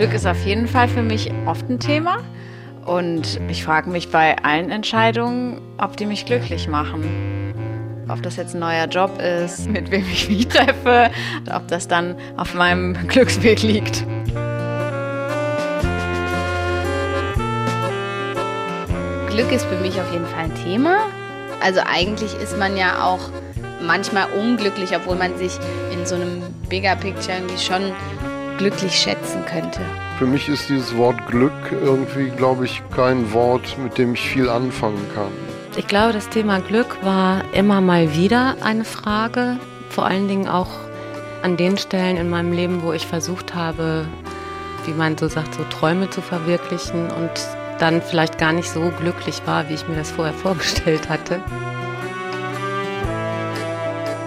Glück ist auf jeden Fall für mich oft ein Thema. Und ich frage mich bei allen Entscheidungen, ob die mich glücklich machen. Ob das jetzt ein neuer Job ist, mit wem ich mich treffe, ob das dann auf meinem Glücksweg liegt. Glück ist für mich auf jeden Fall ein Thema. Also eigentlich ist man ja auch manchmal unglücklich, obwohl man sich in so einem Bigger Picture irgendwie schon glücklich schätzen könnte. Für mich ist dieses Wort Glück irgendwie, glaube ich, kein Wort, mit dem ich viel anfangen kann. Ich glaube, das Thema Glück war immer mal wieder eine Frage, vor allen Dingen auch an den Stellen in meinem Leben, wo ich versucht habe, wie man so sagt, so Träume zu verwirklichen und dann vielleicht gar nicht so glücklich war, wie ich mir das vorher vorgestellt hatte.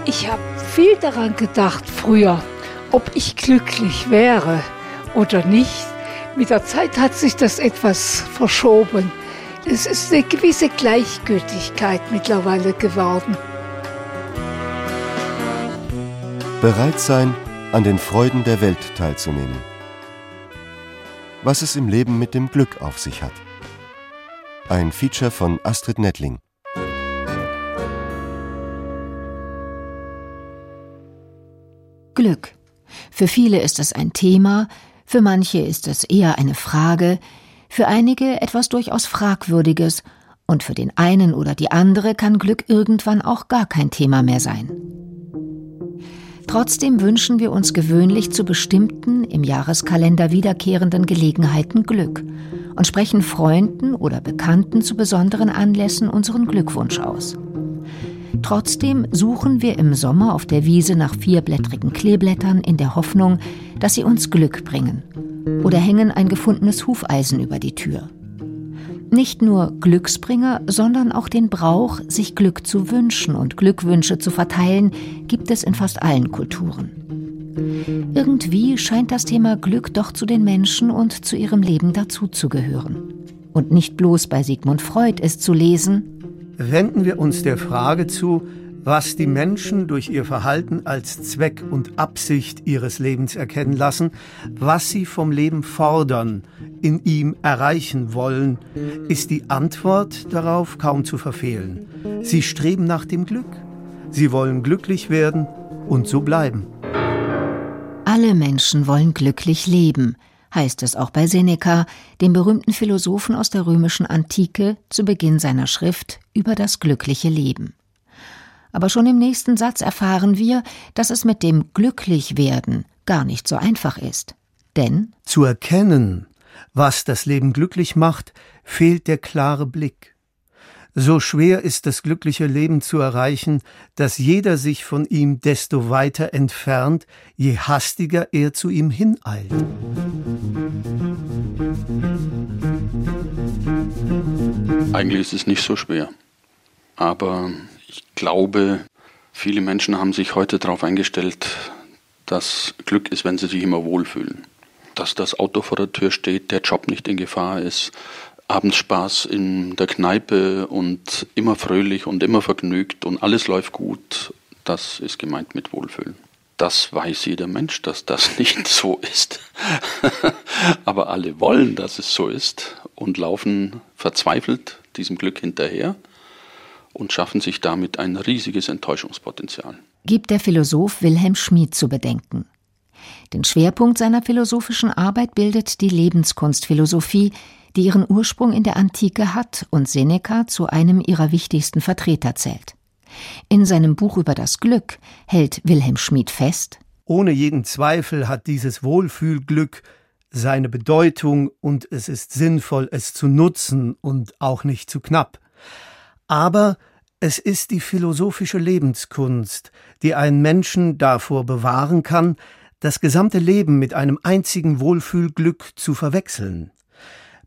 Ich habe viel daran gedacht früher, ob ich glücklich wäre oder nicht. Mit der Zeit hat sich das etwas verschoben. Es ist eine gewisse Gleichgültigkeit mittlerweile geworden. Bereit sein, an den Freuden der Welt teilzunehmen. Was es im Leben mit dem Glück auf sich hat. Ein Feature von Astrid Nettling. Glück. Für viele ist es ein Thema, für manche ist es eher eine Frage, für einige etwas durchaus Fragwürdiges, und für den einen oder die andere kann Glück irgendwann auch gar kein Thema mehr sein. Trotzdem wünschen wir uns gewöhnlich zu bestimmten, im Jahreskalender wiederkehrenden Gelegenheiten Glück und sprechen Freunden oder Bekannten zu besonderen Anlässen unseren Glückwunsch aus. Trotzdem suchen wir im Sommer auf der Wiese nach vierblättrigen Kleeblättern in der Hoffnung, dass sie uns Glück bringen. Oder hängen ein gefundenes Hufeisen über die Tür. Nicht nur Glücksbringer, sondern auch den Brauch, sich Glück zu wünschen und Glückwünsche zu verteilen, gibt es in fast allen Kulturen. Irgendwie scheint das Thema Glück doch zu den Menschen und zu ihrem Leben dazuzugehören. Und nicht bloß bei Sigmund Freud ist zu lesen, wenden wir uns der Frage zu, was die Menschen durch ihr Verhalten als Zweck und Absicht ihres Lebens erkennen lassen, was sie vom Leben fordern, in ihm erreichen wollen, ist die Antwort darauf kaum zu verfehlen. Sie streben nach dem Glück. Sie wollen glücklich werden und so bleiben. Alle Menschen wollen glücklich leben, heißt es auch bei Seneca, dem berühmten Philosophen aus der römischen Antike, zu Beginn seiner Schrift über das glückliche Leben. Aber schon im nächsten Satz erfahren wir, dass es mit dem Glücklichwerden gar nicht so einfach ist. Denn zu erkennen, was das Leben glücklich macht, fehlt der klare Blick. So schwer ist das glückliche Leben zu erreichen, dass jeder sich von ihm desto weiter entfernt, je hastiger er zu ihm hineilt. Eigentlich ist es nicht so schwer. Aber ich glaube, viele Menschen haben sich heute darauf eingestellt, dass Glück ist, wenn sie sich immer wohlfühlen. Dass das Auto vor der Tür steht, der Job nicht in Gefahr ist, abends Spaß in der Kneipe und immer fröhlich und immer vergnügt und alles läuft gut. Das ist gemeint mit Wohlfühlen. Das weiß jeder Mensch, dass das nicht so ist. Aber alle wollen, dass es so ist und laufen verzweifelt diesem Glück hinterher und schaffen sich damit ein riesiges Enttäuschungspotenzial. Gibt der Philosoph Wilhelm Schmid zu bedenken. Den Schwerpunkt seiner philosophischen Arbeit bildet die Lebenskunstphilosophie, die ihren Ursprung in der Antike hat und Seneca zu einem ihrer wichtigsten Vertreter zählt. In seinem Buch über das Glück hält Wilhelm Schmid fest, ohne jeden Zweifel hat dieses Wohlfühlglück seine Bedeutung und es ist sinnvoll, es zu nutzen und auch nicht zu knapp. Aber es ist die philosophische Lebenskunst, die einen Menschen davor bewahren kann, das gesamte Leben mit einem einzigen Wohlfühlglück zu verwechseln.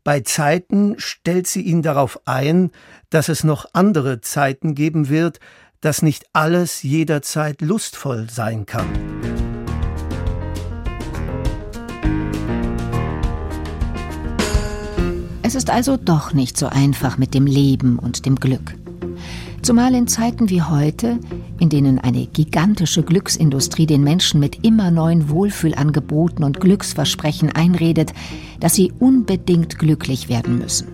Bei Zeiten stellt sie ihn darauf ein, dass es noch andere Zeiten geben wird, dass nicht alles jederzeit lustvoll sein kann. Es ist also doch nicht so einfach mit dem Leben und dem Glück. Zumal in Zeiten wie heute, in denen eine gigantische Glücksindustrie den Menschen mit immer neuen Wohlfühlangeboten und Glücksversprechen einredet, dass sie unbedingt glücklich werden müssen.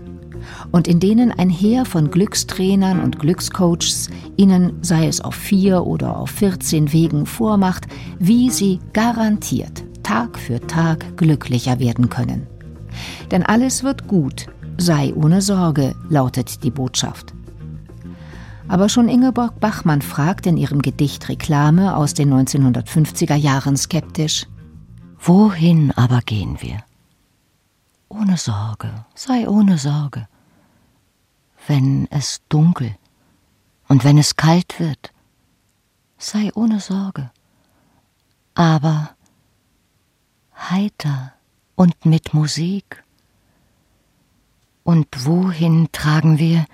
Und in denen ein Heer von Glückstrainern und Glückscoaches ihnen, sei es auf vier oder auf 14 Wegen, vormacht, wie sie garantiert Tag für Tag glücklicher werden können. Denn alles wird gut, sei ohne Sorge, lautet die Botschaft. Aber schon Ingeborg Bachmann fragt in ihrem Gedicht Reklame aus den 1950er Jahren skeptisch, Wohin aber gehen wir? Ohne Sorge, sei ohne Sorge. Wenn es dunkel und wenn es kalt wird, sei ohne Sorge. Aber heiter und mit Musik. Und wohin tragen wir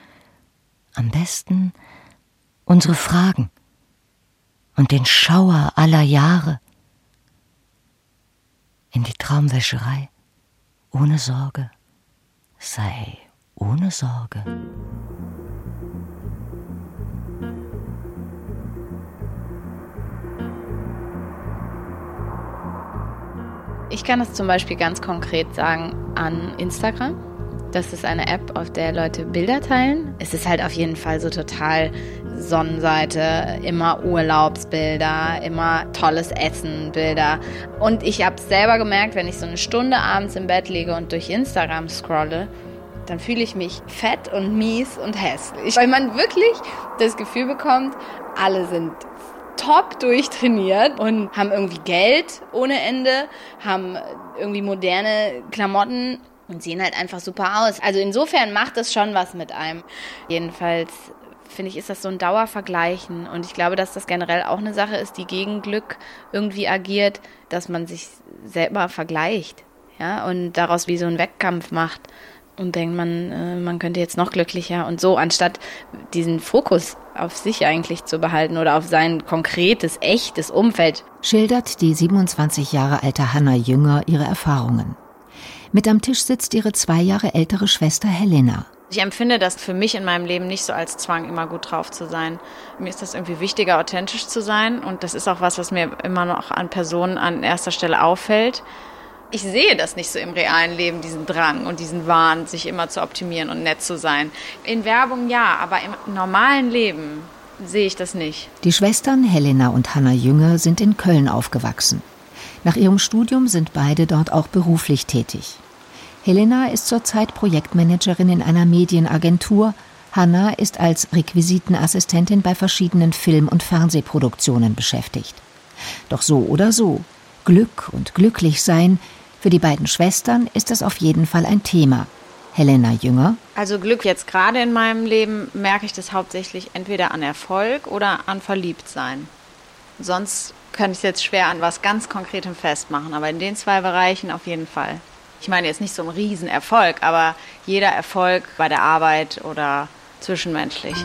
am besten unsere Fragen und den Schauer aller Jahre in die Traumwäscherei, ohne Sorge, sei ohne Sorge. Ich kann es zum Beispiel ganz konkret sagen an Instagram. Das ist eine App, auf der Leute Bilder teilen. Es ist halt auf jeden Fall so total Sonnenseite, immer Urlaubsbilder, immer tolles Essen, Bilder. Und ich habe selber gemerkt, wenn ich so eine Stunde abends im Bett liege und durch Instagram scrolle, dann fühle ich mich fett und mies und hässlich. Weil man wirklich das Gefühl bekommt, alle sind top durchtrainiert und haben irgendwie Geld ohne Ende, haben irgendwie moderne Klamotten und sehen halt einfach super aus. Also insofern macht das schon was mit einem. Jedenfalls finde ich, ist das so ein Dauervergleichen. Und ich glaube, dass das generell auch eine Sache ist, die gegen Glück irgendwie agiert, dass man sich selber vergleicht. Ja, und daraus wie so einen Wettkampf macht und denkt, man, äh, man könnte jetzt noch glücklicher und so, anstatt diesen Fokus auf sich eigentlich zu behalten oder auf sein konkretes, echtes Umfeld. Schildert die 27 Jahre alte Hanna Jünger ihre Erfahrungen. Mit am Tisch sitzt ihre zwei Jahre ältere Schwester Helena. Ich empfinde das für mich in meinem Leben nicht so als Zwang, immer gut drauf zu sein. Mir ist das irgendwie wichtiger, authentisch zu sein. Und das ist auch was, was mir immer noch an Personen an erster Stelle auffällt ich sehe das nicht so im realen Leben, diesen Drang und diesen Wahn, sich immer zu optimieren und nett zu sein. In Werbung ja, aber im normalen Leben sehe ich das nicht. Die Schwestern Helena und Hanna Jünger sind in Köln aufgewachsen. Nach ihrem Studium sind beide dort auch beruflich tätig. Helena ist zurzeit Projektmanagerin in einer Medienagentur. Hanna ist als Requisitenassistentin bei verschiedenen Film- und Fernsehproduktionen beschäftigt. Doch so oder so, Glück und Glücklichsein für die beiden Schwestern ist es auf jeden Fall ein Thema. Helena Jünger. Also Glück jetzt gerade in meinem Leben merke ich das hauptsächlich entweder an Erfolg oder an Verliebtsein. Sonst könnte ich jetzt schwer an was ganz Konkretem festmachen, aber in den zwei Bereichen auf jeden Fall. Ich meine jetzt nicht so ein Riesenerfolg, aber jeder Erfolg bei der Arbeit oder zwischenmenschlich.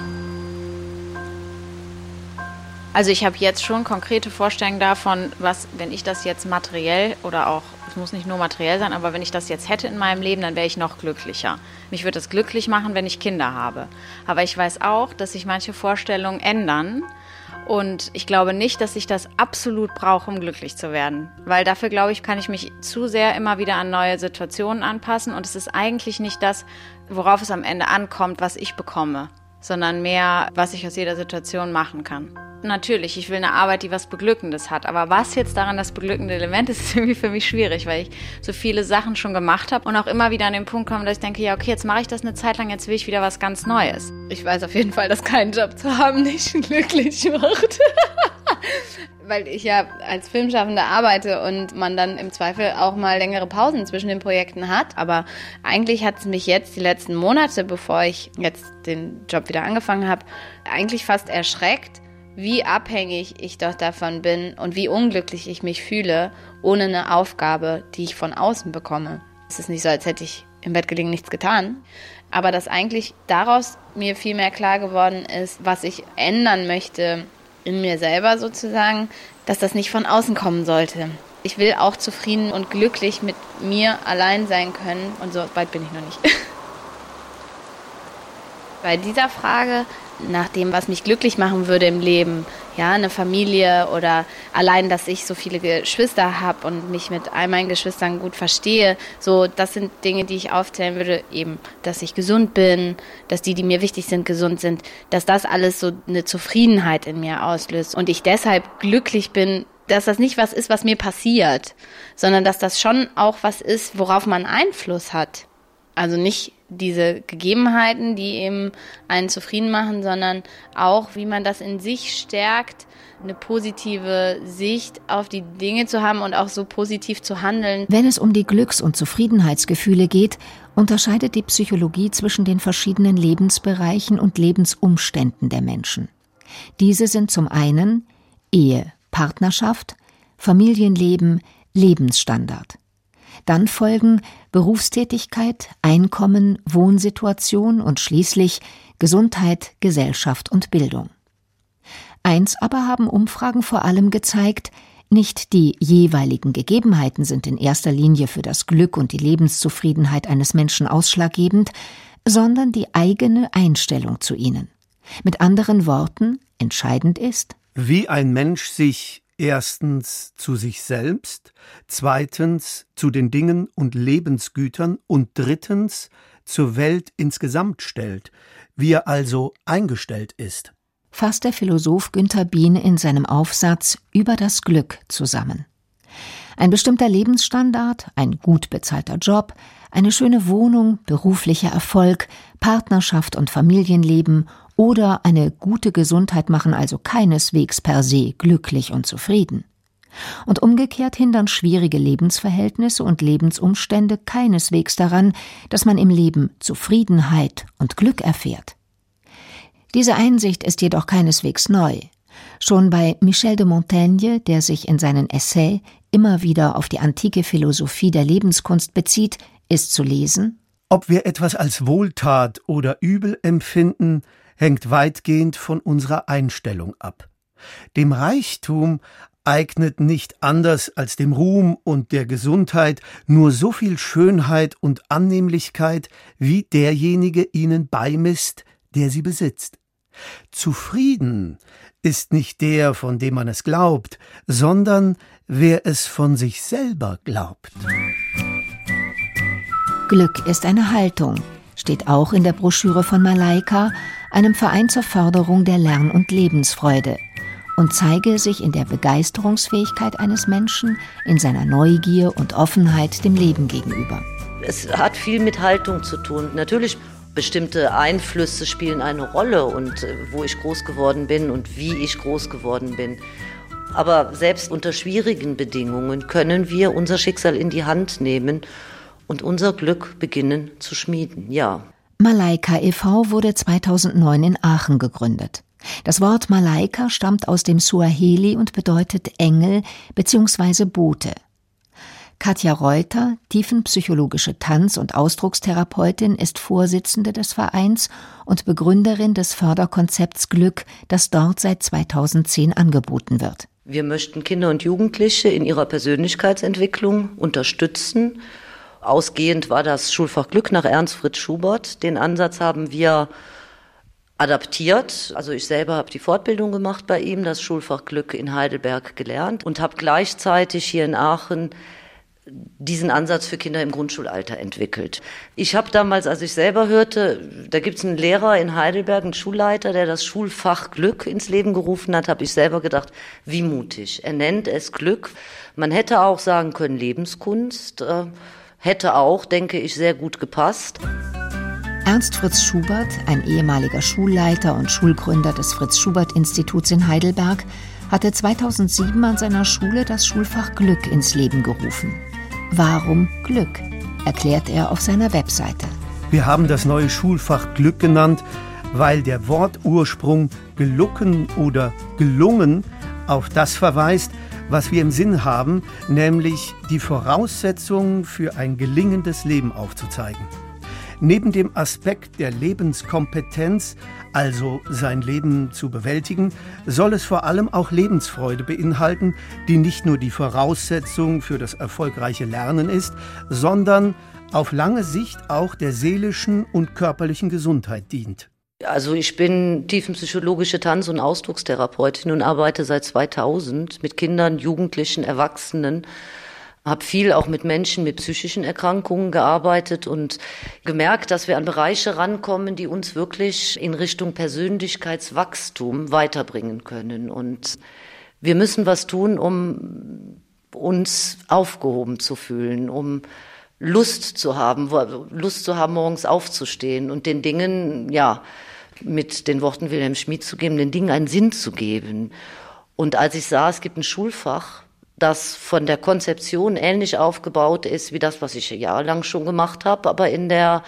Also ich habe jetzt schon konkrete Vorstellungen davon, was, wenn ich das jetzt materiell oder auch, es muss nicht nur materiell sein, aber wenn ich das jetzt hätte in meinem Leben, dann wäre ich noch glücklicher. Mich würde es glücklich machen, wenn ich Kinder habe. Aber ich weiß auch, dass sich manche Vorstellungen ändern. Und ich glaube nicht, dass ich das absolut brauche, um glücklich zu werden. Weil dafür, glaube ich, kann ich mich zu sehr immer wieder an neue Situationen anpassen. Und es ist eigentlich nicht das, worauf es am Ende ankommt, was ich bekomme, sondern mehr, was ich aus jeder Situation machen kann natürlich, ich will eine Arbeit, die was Beglückendes hat. Aber was jetzt daran das beglückende Element ist, ist irgendwie für mich schwierig, weil ich so viele Sachen schon gemacht habe und auch immer wieder an den Punkt komme, dass ich denke, ja, okay, jetzt mache ich das eine Zeit lang, jetzt will ich wieder was ganz Neues. Ich weiß auf jeden Fall, dass kein Job zu haben nicht glücklich macht. weil ich ja als Filmschaffende arbeite und man dann im Zweifel auch mal längere Pausen zwischen den Projekten hat. Aber eigentlich hat es mich jetzt die letzten Monate, bevor ich jetzt den Job wieder angefangen habe, eigentlich fast erschreckt, wie abhängig ich doch davon bin und wie unglücklich ich mich fühle, ohne eine Aufgabe, die ich von außen bekomme. Es ist nicht so, als hätte ich im Bett gelegen nichts getan, aber dass eigentlich daraus mir viel mehr klar geworden ist, was ich ändern möchte in mir selber sozusagen, dass das nicht von außen kommen sollte. Ich will auch zufrieden und glücklich mit mir allein sein können und so weit bin ich noch nicht. Bei dieser Frage nach dem, was mich glücklich machen würde im Leben. Ja, eine Familie oder allein, dass ich so viele Geschwister habe und mich mit all meinen Geschwistern gut verstehe. So, das sind Dinge, die ich aufzählen würde. Eben, dass ich gesund bin, dass die, die mir wichtig sind, gesund sind, dass das alles so eine Zufriedenheit in mir auslöst und ich deshalb glücklich bin, dass das nicht was ist, was mir passiert, sondern dass das schon auch was ist, worauf man Einfluss hat. Also nicht diese Gegebenheiten, die eben einen zufrieden machen, sondern auch, wie man das in sich stärkt, eine positive Sicht auf die Dinge zu haben und auch so positiv zu handeln. Wenn es um die Glücks- und Zufriedenheitsgefühle geht, unterscheidet die Psychologie zwischen den verschiedenen Lebensbereichen und Lebensumständen der Menschen. Diese sind zum einen Ehe, Partnerschaft, Familienleben, Lebensstandard. Dann folgen Berufstätigkeit, Einkommen, Wohnsituation und schließlich Gesundheit, Gesellschaft und Bildung. Eins aber haben Umfragen vor allem gezeigt, nicht die jeweiligen Gegebenheiten sind in erster Linie für das Glück und die Lebenszufriedenheit eines Menschen ausschlaggebend, sondern die eigene Einstellung zu ihnen. Mit anderen Worten, entscheidend ist, wie ein Mensch sich erstens zu sich selbst, zweitens zu den Dingen und Lebensgütern und drittens zur Welt insgesamt stellt, wie er also eingestellt ist. Fasst der Philosoph Günther Bien in seinem Aufsatz über das Glück zusammen. Ein bestimmter Lebensstandard, ein gut bezahlter Job, eine schöne Wohnung, beruflicher Erfolg, Partnerschaft und Familienleben oder eine gute Gesundheit machen also keineswegs per se glücklich und zufrieden. Und umgekehrt hindern schwierige Lebensverhältnisse und Lebensumstände keineswegs daran, dass man im Leben Zufriedenheit und Glück erfährt. Diese Einsicht ist jedoch keineswegs neu. Schon bei Michel de Montaigne, der sich in seinen Essays immer wieder auf die antike Philosophie der Lebenskunst bezieht, ist zu lesen Ob wir etwas als Wohltat oder Übel empfinden, hängt weitgehend von unserer Einstellung ab. Dem Reichtum eignet nicht anders als dem Ruhm und der Gesundheit nur so viel Schönheit und Annehmlichkeit, wie derjenige ihnen beimisst, der sie besitzt. Zufrieden ist nicht der, von dem man es glaubt, sondern wer es von sich selber glaubt. Glück ist eine Haltung, steht auch in der Broschüre von Malaika, einem Verein zur Förderung der Lern- und Lebensfreude, und zeige sich in der Begeisterungsfähigkeit eines Menschen, in seiner Neugier und Offenheit dem Leben gegenüber. Es hat viel mit Haltung zu tun. Natürlich bestimmte Einflüsse spielen eine Rolle und äh, wo ich groß geworden bin und wie ich groß geworden bin. Aber selbst unter schwierigen Bedingungen können wir unser Schicksal in die Hand nehmen und unser Glück beginnen zu schmieden. Ja. Malaika e.V. wurde 2009 in Aachen gegründet. Das Wort Malaika stammt aus dem Suaheli und bedeutet Engel bzw. Bote. Katja Reuter, tiefenpsychologische Tanz- und Ausdruckstherapeutin, ist Vorsitzende des Vereins und Begründerin des Förderkonzepts Glück, das dort seit 2010 angeboten wird. Wir möchten Kinder und Jugendliche in ihrer Persönlichkeitsentwicklung unterstützen. Ausgehend war das Schulfach Glück nach Ernst Fritz Schubert. Den Ansatz haben wir adaptiert. Also ich selber habe die Fortbildung gemacht bei ihm, das Schulfach Glück in Heidelberg gelernt und habe gleichzeitig hier in Aachen diesen Ansatz für Kinder im Grundschulalter entwickelt. Ich habe damals, als ich selber hörte, da gibt es einen Lehrer in Heidelberg, einen Schulleiter, der das Schulfach Glück ins Leben gerufen hat, habe ich selber gedacht, wie mutig. Er nennt es Glück. Man hätte auch sagen können Lebenskunst, äh, hätte auch, denke ich, sehr gut gepasst. Ernst Fritz Schubert, ein ehemaliger Schulleiter und Schulgründer des Fritz Schubert Instituts in Heidelberg, hatte 2007 an seiner Schule das Schulfach Glück ins Leben gerufen. Warum Glück? erklärt er auf seiner Webseite. Wir haben das neue Schulfach Glück genannt, weil der Wortursprung gelucken oder gelungen auf das verweist, was wir im Sinn haben, nämlich die Voraussetzungen für ein gelingendes Leben aufzuzeigen. Neben dem Aspekt der Lebenskompetenz, also sein Leben zu bewältigen, soll es vor allem auch Lebensfreude beinhalten, die nicht nur die Voraussetzung für das erfolgreiche Lernen ist, sondern auf lange Sicht auch der seelischen und körperlichen Gesundheit dient. Also ich bin tiefenpsychologische Tanz- und Ausdruckstherapeutin und arbeite seit 2000 mit Kindern, Jugendlichen, Erwachsenen. Habe viel auch mit Menschen mit psychischen Erkrankungen gearbeitet und gemerkt, dass wir an Bereiche rankommen, die uns wirklich in Richtung Persönlichkeitswachstum weiterbringen können. Und wir müssen was tun, um uns aufgehoben zu fühlen, um Lust zu haben, Lust zu haben, morgens aufzustehen und den Dingen, ja, mit den Worten Wilhelm Schmid zu geben, den Dingen einen Sinn zu geben. Und als ich sah, es gibt ein Schulfach, das von der Konzeption ähnlich aufgebaut ist wie das, was ich jahrelang schon gemacht habe, aber in der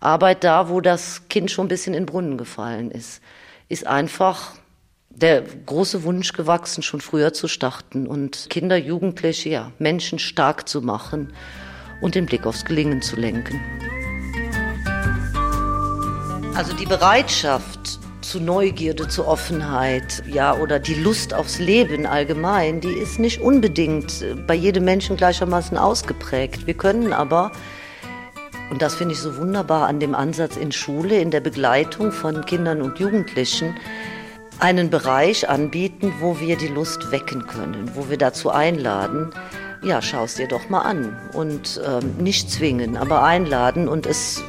Arbeit da, wo das Kind schon ein bisschen in den Brunnen gefallen ist, ist einfach der große Wunsch gewachsen, schon früher zu starten und Kinder, Jugendliche, ja, Menschen stark zu machen und den Blick aufs Gelingen zu lenken. Also die Bereitschaft zu Neugierde, zu Offenheit, ja, oder die Lust aufs Leben allgemein, die ist nicht unbedingt bei jedem Menschen gleichermaßen ausgeprägt. Wir können aber, und das finde ich so wunderbar an dem Ansatz in Schule, in der Begleitung von Kindern und Jugendlichen, einen Bereich anbieten, wo wir die Lust wecken können, wo wir dazu einladen, ja, schau es dir doch mal an und ähm, nicht zwingen, aber einladen und es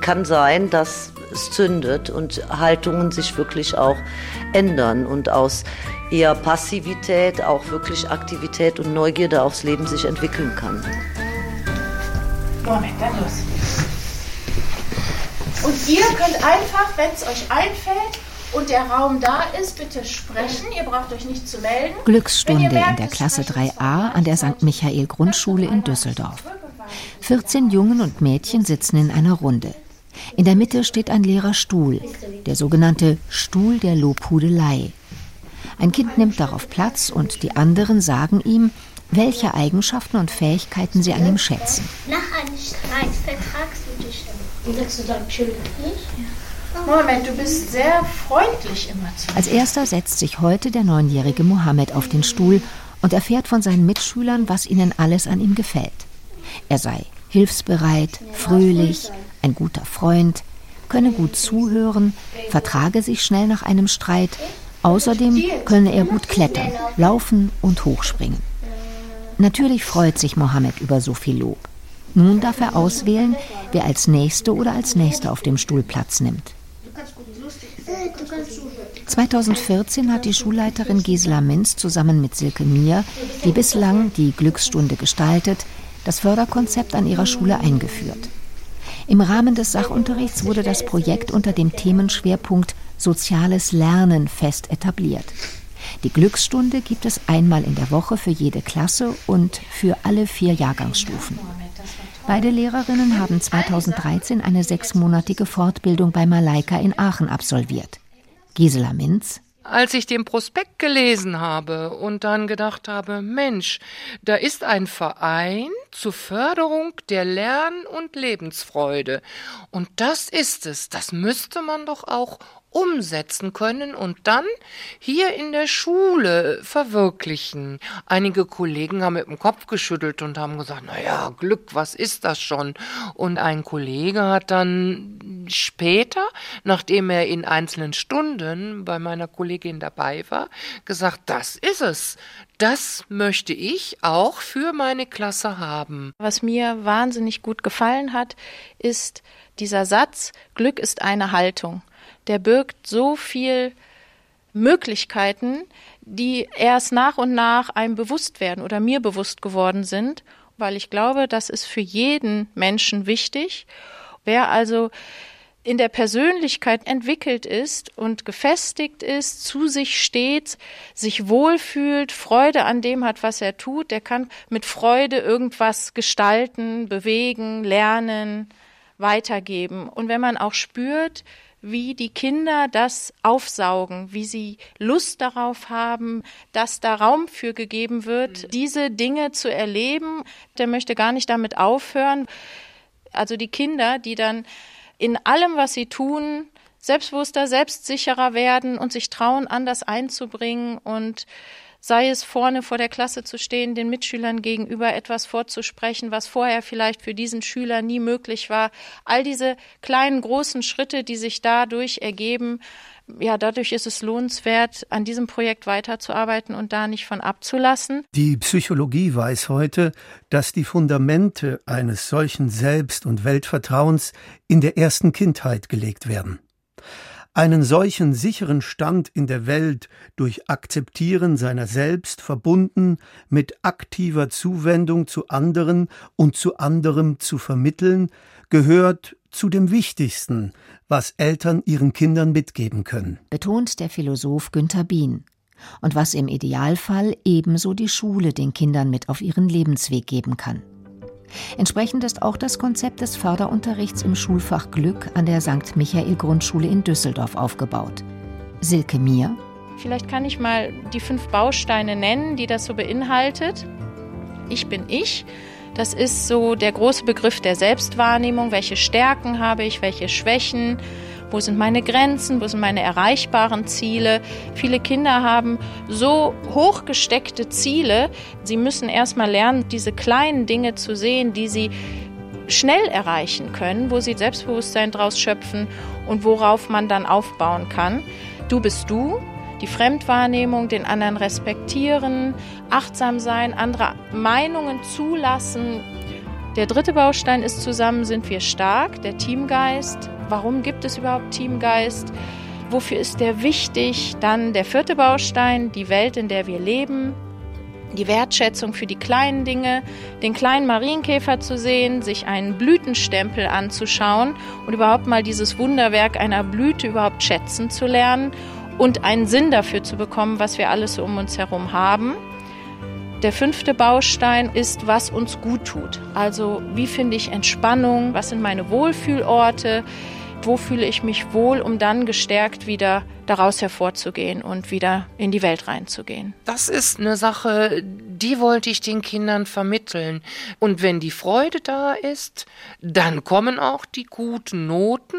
kann sein, dass es zündet und Haltungen sich wirklich auch ändern und aus eher Passivität auch wirklich Aktivität und Neugierde aufs Leben sich entwickeln kann. Moment, dann los. Und ihr könnt einfach, wenn es euch einfällt, und der Raum da ist, bitte sprechen. Ihr braucht euch nicht zu melden. Glücksstunde merkt, in der Klasse 3a an der St. Michael Grundschule in Düsseldorf. 14 Jungen und Mädchen sitzen in einer Runde. In der Mitte steht ein leerer Stuhl, der sogenannte Stuhl der Lobhudelei. Ein Kind nimmt darauf Platz und die anderen sagen ihm, welche Eigenschaften und Fähigkeiten sie an ihm schätzen. Nach einem Streit vertragst du dich dann. Und sagst du dann Entschuldigung? Moment, du bist sehr freundlich immer zu mir. Als erster setzt sich heute der neunjährige Mohammed auf den Stuhl und erfährt von seinen Mitschülern, was ihnen alles an ihm gefällt. Er sei hilfsbereit, fröhlich, ein guter Freund, könne gut zuhören, vertrage sich schnell nach einem Streit. Außerdem könne er gut klettern, laufen und hochspringen. Natürlich freut sich Mohammed über so viel Lob. Nun darf er auswählen, wer als Nächste oder als Nächster auf dem Stuhl Platz nimmt. 2014 hat die Schulleiterin Gisela Minz zusammen mit Silke Mier, die bislang die Glücksstunde gestaltet, das Förderkonzept an ihrer Schule eingeführt. Im Rahmen des Sachunterrichts wurde das Projekt unter dem Themenschwerpunkt Soziales Lernen fest etabliert. Die Glücksstunde gibt es einmal in der Woche für jede Klasse und für alle vier Jahrgangsstufen. Beide Lehrerinnen haben 2013 eine sechsmonatige Fortbildung bei Malaika in Aachen absolviert. Gisela Minz. Als ich den Prospekt gelesen habe und dann gedacht habe, Mensch, da ist ein Verein zur Förderung der Lern- und Lebensfreude. Und das ist es. Das müsste man doch auch umsetzen können und dann hier in der Schule verwirklichen. Einige Kollegen haben mit dem Kopf geschüttelt und haben gesagt, na ja, Glück, was ist das schon? Und ein Kollege hat dann später, nachdem er in einzelnen Stunden bei meiner Kollegin dabei war, gesagt, das ist es. Das möchte ich auch für meine Klasse haben. Was mir wahnsinnig gut gefallen hat, ist dieser Satz, Glück ist eine Haltung der birgt so viel Möglichkeiten, die erst nach und nach einem bewusst werden oder mir bewusst geworden sind, weil ich glaube, das ist für jeden Menschen wichtig. Wer also in der Persönlichkeit entwickelt ist und gefestigt ist, zu sich steht, sich wohlfühlt, Freude an dem hat, was er tut, der kann mit Freude irgendwas gestalten, bewegen, lernen, weitergeben. Und wenn man auch spürt, wie die Kinder das aufsaugen, wie sie Lust darauf haben, dass da Raum für gegeben wird, mhm. diese Dinge zu erleben. Der möchte gar nicht damit aufhören. Also die Kinder, die dann in allem, was sie tun, selbstbewusster, selbstsicherer werden und sich trauen, anders einzubringen und sei es vorne vor der Klasse zu stehen, den Mitschülern gegenüber etwas vorzusprechen, was vorher vielleicht für diesen Schüler nie möglich war. All diese kleinen, großen Schritte, die sich dadurch ergeben, ja, dadurch ist es lohnenswert, an diesem Projekt weiterzuarbeiten und da nicht von abzulassen. Die Psychologie weiß heute, dass die Fundamente eines solchen Selbst- und Weltvertrauens in der ersten Kindheit gelegt werden. Einen solchen sicheren Stand in der Welt durch Akzeptieren seiner selbst verbunden mit aktiver Zuwendung zu anderen und zu anderem zu vermitteln, gehört zu dem Wichtigsten, was Eltern ihren Kindern mitgeben können. Betont der Philosoph Günther Bien. Und was im Idealfall ebenso die Schule den Kindern mit auf ihren Lebensweg geben kann. Entsprechend ist auch das Konzept des Förderunterrichts im Schulfach Glück an der St. Michael Grundschule in Düsseldorf aufgebaut. Silke Mier. Vielleicht kann ich mal die fünf Bausteine nennen, die das so beinhaltet. Ich bin ich. Das ist so der große Begriff der Selbstwahrnehmung. Welche Stärken habe ich, welche Schwächen? Wo sind meine Grenzen? Wo sind meine erreichbaren Ziele? Viele Kinder haben so hoch gesteckte Ziele. Sie müssen erstmal lernen, diese kleinen Dinge zu sehen, die sie schnell erreichen können, wo sie Selbstbewusstsein draus schöpfen und worauf man dann aufbauen kann. Du bist du, die Fremdwahrnehmung, den anderen respektieren, achtsam sein, andere Meinungen zulassen. Der dritte Baustein ist zusammen sind wir stark, der Teamgeist. Warum gibt es überhaupt Teamgeist? Wofür ist der wichtig? Dann der vierte Baustein, die Welt, in der wir leben. Die Wertschätzung für die kleinen Dinge, den kleinen Marienkäfer zu sehen, sich einen Blütenstempel anzuschauen und überhaupt mal dieses Wunderwerk einer Blüte überhaupt schätzen zu lernen und einen Sinn dafür zu bekommen, was wir alles um uns herum haben. Der fünfte Baustein ist, was uns gut tut. Also wie finde ich Entspannung, was sind meine Wohlfühlorte, wo fühle ich mich wohl, um dann gestärkt wieder daraus hervorzugehen und wieder in die Welt reinzugehen. Das ist eine Sache, die wollte ich den Kindern vermitteln. Und wenn die Freude da ist, dann kommen auch die guten Noten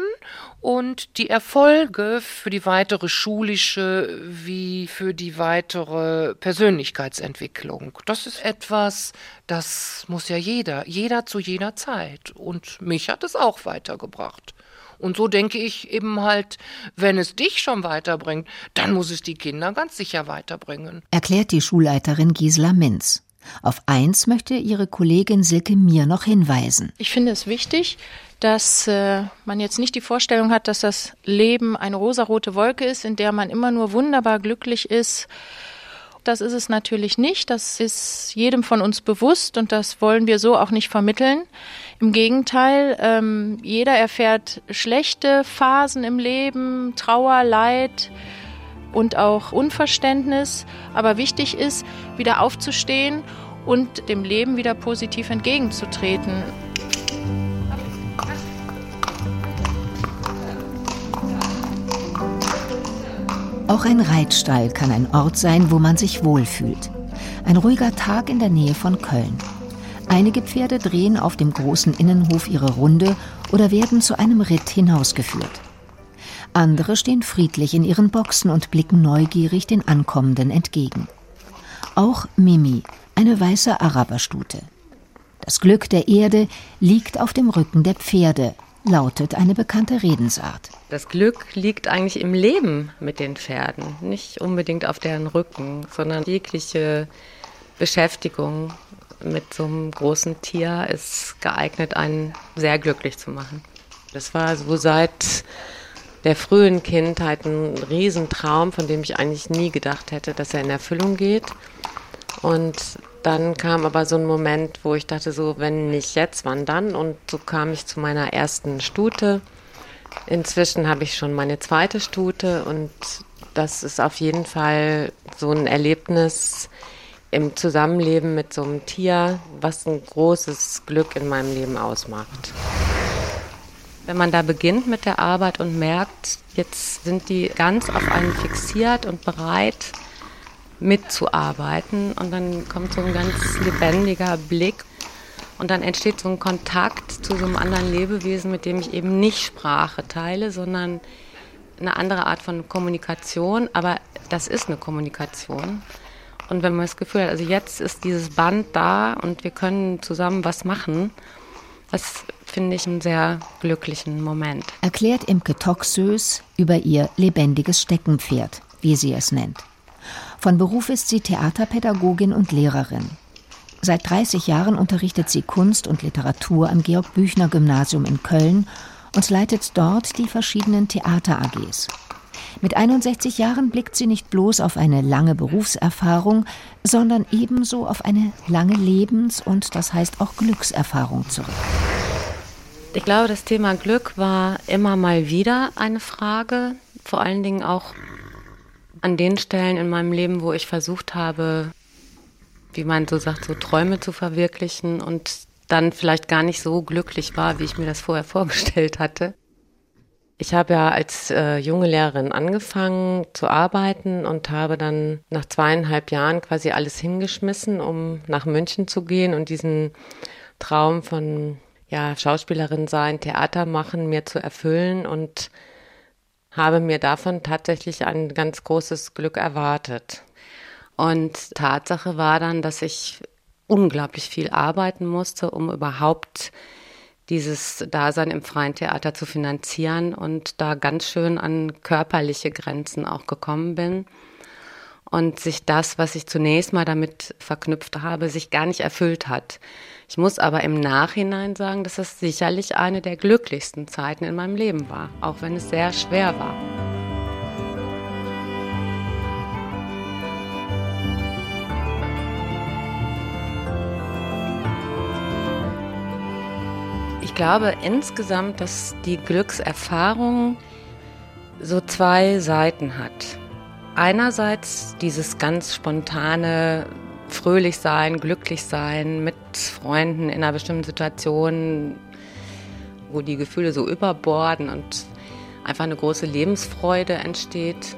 und die Erfolge für die weitere schulische wie für die weitere Persönlichkeitsentwicklung. Das ist etwas, das muss ja jeder, jeder zu jeder Zeit. Und mich hat es auch weitergebracht. Und so denke ich eben halt, wenn es dich schon weiterbringt, dann muss es die Kinder ganz sicher weiterbringen. Erklärt die Schulleiterin Gisela Minz. Auf eins möchte ihre Kollegin Silke Mir noch hinweisen. Ich finde es wichtig, dass äh, man jetzt nicht die Vorstellung hat, dass das Leben eine rosarote Wolke ist, in der man immer nur wunderbar glücklich ist das ist es natürlich nicht. Das ist jedem von uns bewusst und das wollen wir so auch nicht vermitteln. Im Gegenteil, ähm, jeder erfährt schlechte Phasen im Leben, Trauer, Leid und auch Unverständnis. Aber wichtig ist, wieder aufzustehen und dem Leben wieder positiv entgegenzutreten. Auch ein Reitstall kann ein Ort sein, wo man sich wohlfühlt. Ein ruhiger Tag in der Nähe von Köln. Einige Pferde drehen auf dem großen Innenhof ihre Runde oder werden zu einem Ritt hinausgeführt. Andere stehen friedlich in ihren Boxen und blicken neugierig den Ankommenden entgegen. Auch Mimi, eine weiße Araberstute. Das Glück der Erde liegt auf dem Rücken der Pferde, lautet eine bekannte Redensart. Das Glück liegt eigentlich im Leben mit den Pferden, nicht unbedingt auf deren Rücken, sondern jegliche Beschäftigung mit so einem großen Tier ist geeignet, einen sehr glücklich zu machen. Das war so seit der frühen Kindheit ein Riesentraum, von dem ich eigentlich nie gedacht hätte, dass er in Erfüllung geht. Und dann kam aber so ein Moment, wo ich dachte, so, wenn nicht jetzt, wann dann? Und so kam ich zu meiner ersten Stute. Inzwischen habe ich schon meine zweite Stute und das ist auf jeden Fall so ein Erlebnis im Zusammenleben mit so einem Tier, was ein großes Glück in meinem Leben ausmacht. Wenn man da beginnt mit der Arbeit und merkt, jetzt sind die ganz auf einen fixiert und bereit, mitzuarbeiten. Und dann kommt so ein ganz lebendiger Blick und dann entsteht so ein Kontakt zu so einem anderen Lebewesen, mit dem ich eben nicht Sprache teile, sondern eine andere Art von Kommunikation. Aber das ist eine Kommunikation. Und wenn man das Gefühl hat, also jetzt ist dieses Band da und wir können zusammen was machen, das finde ich einen sehr glücklichen Moment. Erklärt Imke Toxös über ihr lebendiges Steckenpferd, wie sie es nennt. Von Beruf ist sie Theaterpädagogin und Lehrerin. Seit 30 Jahren unterrichtet sie Kunst und Literatur am Georg-Büchner-Gymnasium in Köln und leitet dort die verschiedenen Theater-AGs. Mit 61 Jahren blickt sie nicht bloß auf eine lange Berufserfahrung, sondern ebenso auf eine lange Lebens- und das heißt auch Glückserfahrung zurück. Ich glaube, das Thema Glück war immer mal wieder eine Frage, vor allen Dingen auch an den Stellen in meinem Leben, wo ich versucht habe, wie man so sagt, so Träume zu verwirklichen und dann vielleicht gar nicht so glücklich war, wie ich mir das vorher vorgestellt hatte. Ich habe ja als äh, junge Lehrerin angefangen zu arbeiten und habe dann nach zweieinhalb Jahren quasi alles hingeschmissen, um nach München zu gehen und diesen Traum von ja, Schauspielerin sein, Theater machen, mir zu erfüllen und habe mir davon tatsächlich ein ganz großes Glück erwartet. Und Tatsache war dann, dass ich unglaublich viel arbeiten musste, um überhaupt dieses Dasein im freien Theater zu finanzieren und da ganz schön an körperliche Grenzen auch gekommen bin und sich das, was ich zunächst mal damit verknüpft habe, sich gar nicht erfüllt hat. Ich muss aber im Nachhinein sagen, dass das sicherlich eine der glücklichsten Zeiten in meinem Leben war, auch wenn es sehr schwer war. glaube insgesamt, dass die Glückserfahrung so zwei Seiten hat. Einerseits dieses ganz spontane fröhlich sein, glücklich sein mit Freunden in einer bestimmten Situation, wo die Gefühle so überborden und einfach eine große Lebensfreude entsteht.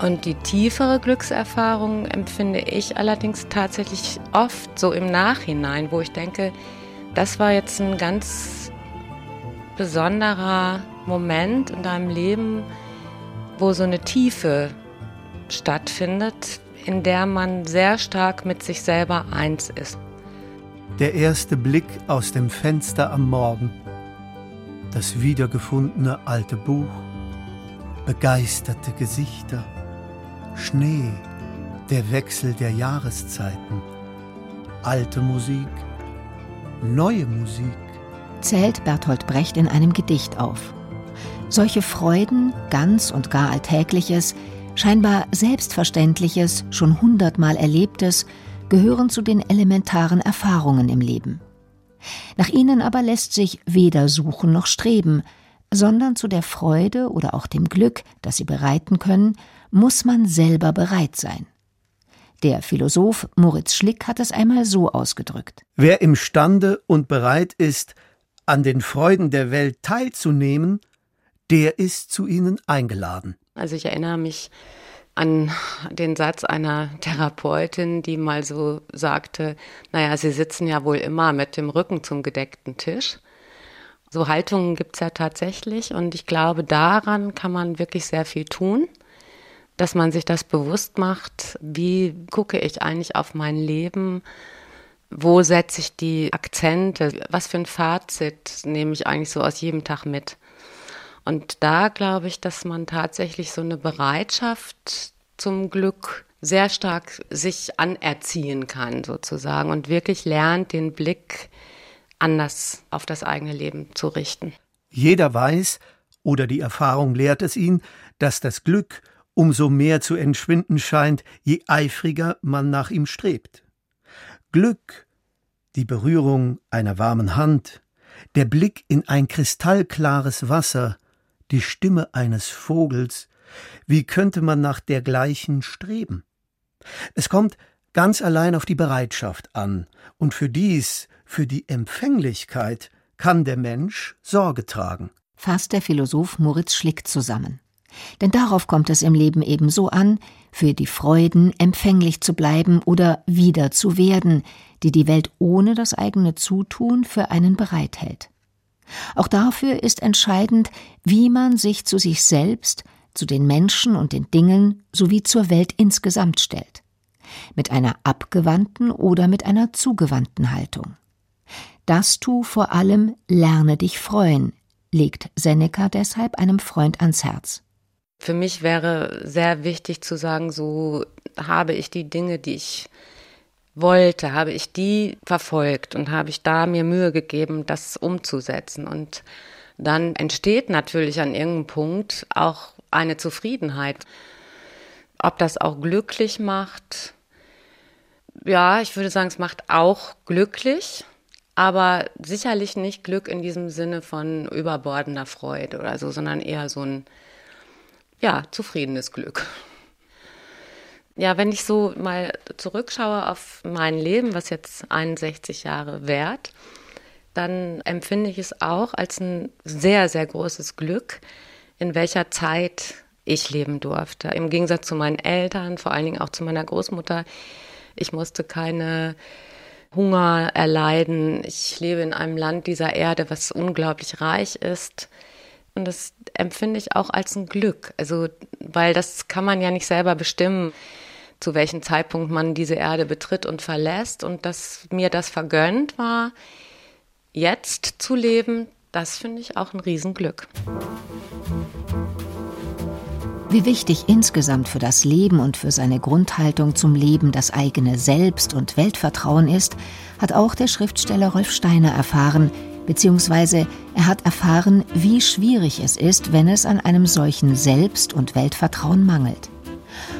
Und die tiefere Glückserfahrung empfinde ich allerdings tatsächlich oft so im Nachhinein, wo ich denke, das war jetzt ein ganz besonderer Moment in deinem Leben, wo so eine Tiefe stattfindet, in der man sehr stark mit sich selber eins ist. Der erste Blick aus dem Fenster am Morgen, das wiedergefundene alte Buch, begeisterte Gesichter, Schnee, der Wechsel der Jahreszeiten, alte Musik, neue Musik, zählt Bertolt Brecht in einem Gedicht auf. Solche Freuden, ganz und gar Alltägliches, scheinbar Selbstverständliches, schon hundertmal Erlebtes, gehören zu den elementaren Erfahrungen im Leben. Nach ihnen aber lässt sich weder suchen noch streben, sondern zu der Freude oder auch dem Glück, das sie bereiten können, muss man selber bereit sein. Der Philosoph Moritz Schlick hat es einmal so ausgedrückt. Wer imstande und bereit ist, an den Freuden der Welt teilzunehmen, der ist zu ihnen eingeladen. Also ich erinnere mich an den Satz einer Therapeutin, die mal so sagte, naja, Sie sitzen ja wohl immer mit dem Rücken zum gedeckten Tisch. So Haltungen gibt es ja tatsächlich und ich glaube, daran kann man wirklich sehr viel tun dass man sich das bewusst macht, wie gucke ich eigentlich auf mein Leben, wo setze ich die Akzente, was für ein Fazit nehme ich eigentlich so aus jedem Tag mit. Und da glaube ich, dass man tatsächlich so eine Bereitschaft zum Glück sehr stark sich anerziehen kann, sozusagen, und wirklich lernt, den Blick anders auf das eigene Leben zu richten. Jeder weiß, oder die Erfahrung lehrt es ihn, dass das Glück umso mehr zu entschwinden scheint, je eifriger man nach ihm strebt. Glück, die Berührung einer warmen Hand, der Blick in ein kristallklares Wasser, die Stimme eines Vogels, wie könnte man nach dergleichen streben? Es kommt ganz allein auf die Bereitschaft an, und für dies, für die Empfänglichkeit, kann der Mensch Sorge tragen. Fasst der Philosoph Moritz Schlick zusammen. Denn darauf kommt es im Leben ebenso an, für die Freuden empfänglich zu bleiben oder wieder zu werden, die die Welt ohne das eigene Zutun für einen bereithält. Auch dafür ist entscheidend, wie man sich zu sich selbst, zu den Menschen und den Dingen sowie zur Welt insgesamt stellt. mit einer abgewandten oder mit einer zugewandten Haltung. Das tu vor allem lerne dich freuen, legt Seneca deshalb einem Freund ans Herz. Für mich wäre sehr wichtig zu sagen, so habe ich die Dinge, die ich wollte, habe ich die verfolgt und habe ich da mir Mühe gegeben, das umzusetzen. Und dann entsteht natürlich an irgendeinem Punkt auch eine Zufriedenheit. Ob das auch glücklich macht, ja, ich würde sagen, es macht auch glücklich, aber sicherlich nicht Glück in diesem Sinne von überbordender Freude oder so, sondern eher so ein, ja, zufriedenes Glück. Ja, wenn ich so mal zurückschaue auf mein Leben, was jetzt 61 Jahre währt, dann empfinde ich es auch als ein sehr, sehr großes Glück, in welcher Zeit ich leben durfte. Im Gegensatz zu meinen Eltern, vor allen Dingen auch zu meiner Großmutter. Ich musste keine Hunger erleiden. Ich lebe in einem Land dieser Erde, was unglaublich reich ist. Und das empfinde ich auch als ein Glück. Also, weil das kann man ja nicht selber bestimmen zu welchem Zeitpunkt man diese Erde betritt und verlässt und dass mir das vergönnt war, jetzt zu leben, das finde ich auch ein Riesenglück. Wie wichtig insgesamt für das Leben und für seine Grundhaltung zum Leben das eigene Selbst- und Weltvertrauen ist, hat auch der Schriftsteller Rolf Steiner erfahren, beziehungsweise er hat erfahren, wie schwierig es ist, wenn es an einem solchen Selbst- und Weltvertrauen mangelt.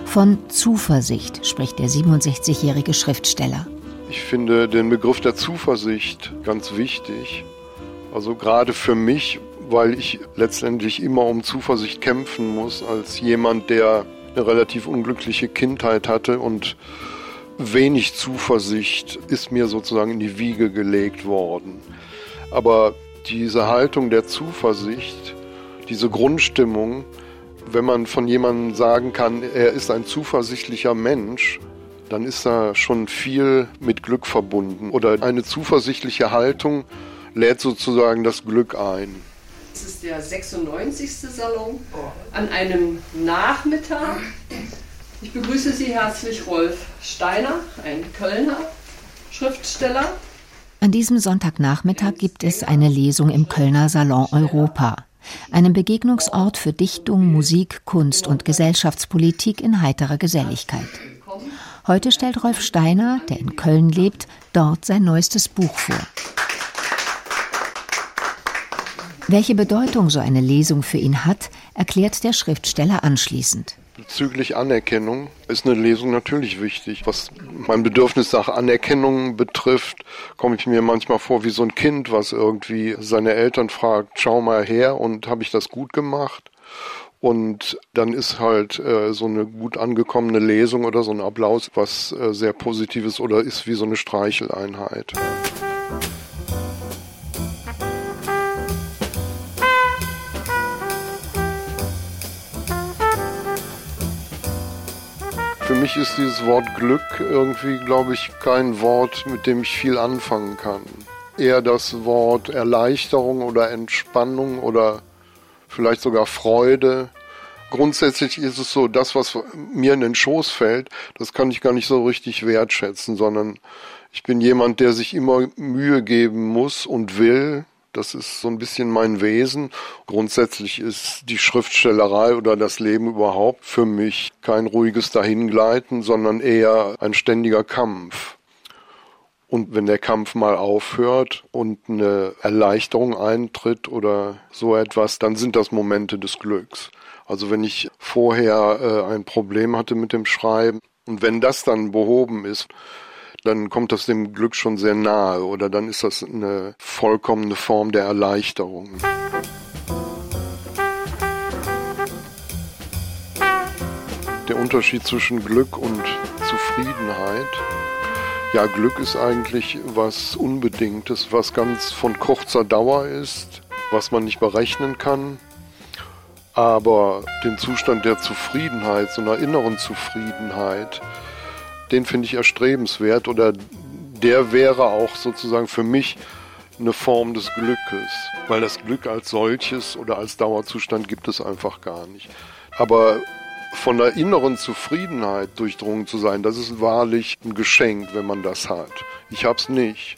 Von Zuversicht spricht der 67-jährige Schriftsteller. Ich finde den Begriff der Zuversicht ganz wichtig. Also gerade für mich, weil ich letztendlich immer um Zuversicht kämpfen muss, als jemand, der eine relativ unglückliche Kindheit hatte und wenig Zuversicht ist mir sozusagen in die Wiege gelegt worden. Aber diese Haltung der Zuversicht, diese Grundstimmung, wenn man von jemandem sagen kann, er ist ein zuversichtlicher Mensch, dann ist da schon viel mit Glück verbunden. Oder eine zuversichtliche Haltung lädt sozusagen das Glück ein. Es ist der 96. Salon an einem Nachmittag. Ich begrüße Sie herzlich Rolf Steiner, ein Kölner Schriftsteller. An diesem Sonntagnachmittag gibt es eine Lesung im Kölner Salon Europa einem Begegnungsort für Dichtung, Musik, Kunst und Gesellschaftspolitik in heiterer Geselligkeit. Heute stellt Rolf Steiner, der in Köln lebt, dort sein neuestes Buch vor. Welche Bedeutung so eine Lesung für ihn hat, erklärt der Schriftsteller anschließend. Bezüglich Anerkennung ist eine Lesung natürlich wichtig. Was mein Bedürfnis nach Anerkennung betrifft, komme ich mir manchmal vor wie so ein Kind, was irgendwie seine Eltern fragt, schau mal her und habe ich das gut gemacht? Und dann ist halt äh, so eine gut angekommene Lesung oder so ein Applaus was äh, sehr Positives oder ist wie so eine Streicheleinheit. Für mich ist dieses Wort Glück irgendwie, glaube ich, kein Wort, mit dem ich viel anfangen kann. Eher das Wort Erleichterung oder Entspannung oder vielleicht sogar Freude. Grundsätzlich ist es so, das, was mir in den Schoß fällt, das kann ich gar nicht so richtig wertschätzen, sondern ich bin jemand, der sich immer Mühe geben muss und will, das ist so ein bisschen mein Wesen. Grundsätzlich ist die Schriftstellerei oder das Leben überhaupt für mich kein ruhiges Dahingleiten, sondern eher ein ständiger Kampf. Und wenn der Kampf mal aufhört und eine Erleichterung eintritt oder so etwas, dann sind das Momente des Glücks. Also wenn ich vorher äh, ein Problem hatte mit dem Schreiben und wenn das dann behoben ist, dann kommt das dem Glück schon sehr nahe oder dann ist das eine vollkommene Form der Erleichterung. Der Unterschied zwischen Glück und Zufriedenheit. Ja, Glück ist eigentlich was Unbedingtes, was ganz von kurzer Dauer ist, was man nicht berechnen kann. Aber den Zustand der Zufriedenheit, so einer inneren Zufriedenheit, den finde ich erstrebenswert oder der wäre auch sozusagen für mich eine Form des Glückes, weil das Glück als solches oder als Dauerzustand gibt es einfach gar nicht. Aber von der inneren Zufriedenheit durchdrungen zu sein, das ist wahrlich ein Geschenk, wenn man das hat. Ich hab's nicht.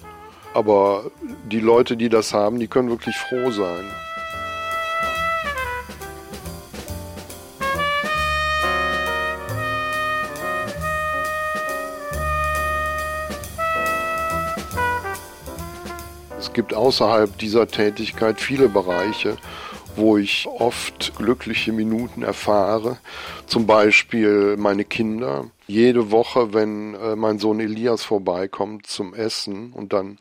Aber die Leute, die das haben, die können wirklich froh sein. Es gibt außerhalb dieser Tätigkeit viele Bereiche, wo ich oft glückliche Minuten erfahre. Zum Beispiel meine Kinder. Jede Woche, wenn äh, mein Sohn Elias vorbeikommt zum Essen und dann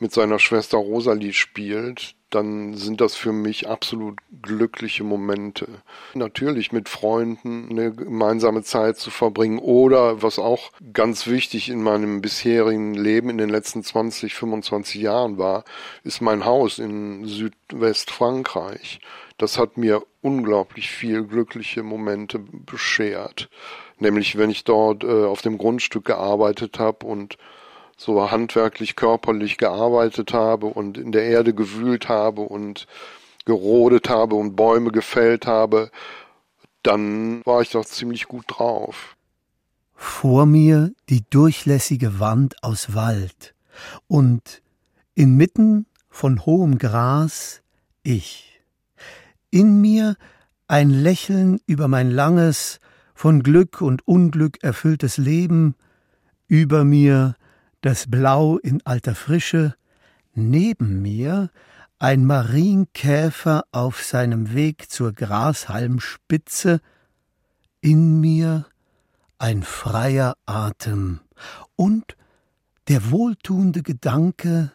mit seiner Schwester Rosalie spielt, dann sind das für mich absolut glückliche Momente. Natürlich mit Freunden eine gemeinsame Zeit zu verbringen oder was auch ganz wichtig in meinem bisherigen Leben in den letzten 20, 25 Jahren war, ist mein Haus in Südwestfrankreich. Das hat mir unglaublich viel glückliche Momente beschert. Nämlich wenn ich dort äh, auf dem Grundstück gearbeitet habe und so handwerklich, körperlich gearbeitet habe und in der Erde gewühlt habe und gerodet habe und Bäume gefällt habe, dann war ich doch ziemlich gut drauf. Vor mir die durchlässige Wand aus Wald und inmitten von hohem Gras ich. In mir ein Lächeln über mein langes, von Glück und Unglück erfülltes Leben, über mir das Blau in alter Frische, neben mir ein Marienkäfer auf seinem Weg zur Grashalmspitze, in mir ein freier Atem und der wohltuende Gedanke,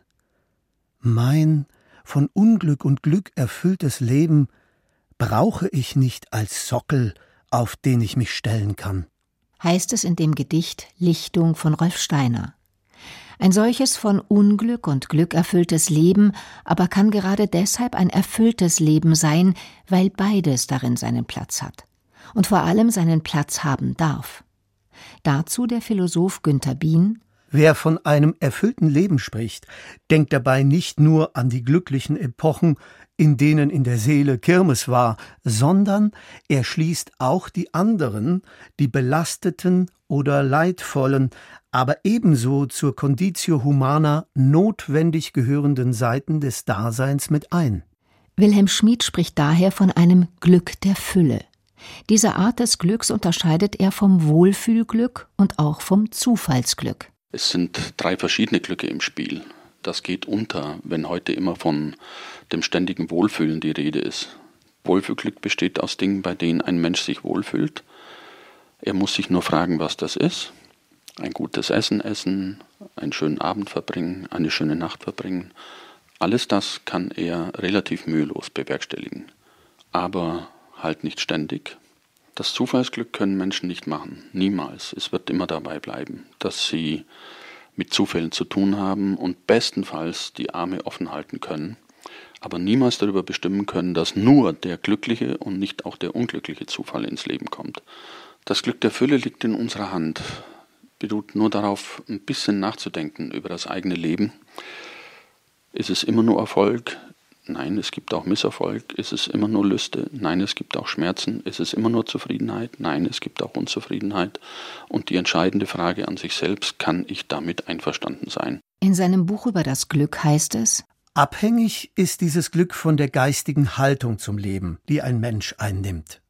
mein von Unglück und Glück erfülltes Leben brauche ich nicht als Sockel, auf den ich mich stellen kann. Heißt es in dem Gedicht Lichtung von Rolf Steiner. Ein solches von Unglück und Glück erfülltes Leben aber kann gerade deshalb ein erfülltes Leben sein, weil beides darin seinen Platz hat und vor allem seinen Platz haben darf. Dazu der Philosoph Günther Bien Wer von einem erfüllten Leben spricht, denkt dabei nicht nur an die glücklichen Epochen, in denen in der Seele Kirmes war, sondern er schließt auch die anderen, die belasteten oder leidvollen, aber ebenso zur Conditio Humana notwendig gehörenden Seiten des Daseins mit ein. Wilhelm Schmid spricht daher von einem Glück der Fülle. Diese Art des Glücks unterscheidet er vom Wohlfühlglück und auch vom Zufallsglück. Es sind drei verschiedene Glücke im Spiel. Das geht unter, wenn heute immer von dem ständigen Wohlfühlen die Rede ist. Wohlfühlglück besteht aus Dingen, bei denen ein Mensch sich wohlfühlt. Er muss sich nur fragen, was das ist. Ein gutes Essen essen, einen schönen Abend verbringen, eine schöne Nacht verbringen. Alles das kann er relativ mühelos bewerkstelligen. Aber halt nicht ständig. Das Zufallsglück können Menschen nicht machen. Niemals. Es wird immer dabei bleiben, dass sie mit Zufällen zu tun haben und bestenfalls die Arme offen halten können, aber niemals darüber bestimmen können, dass nur der glückliche und nicht auch der unglückliche Zufall ins Leben kommt. Das Glück der Fülle liegt in unserer Hand, beruht nur darauf, ein bisschen nachzudenken über das eigene Leben. Ist es immer nur Erfolg? Nein, es gibt auch Misserfolg. Ist es immer nur Lüste? Nein, es gibt auch Schmerzen. Ist es immer nur Zufriedenheit? Nein, es gibt auch Unzufriedenheit. Und die entscheidende Frage an sich selbst, kann ich damit einverstanden sein? In seinem Buch über das Glück heißt es, Abhängig ist dieses Glück von der geistigen Haltung zum Leben, die ein Mensch einnimmt.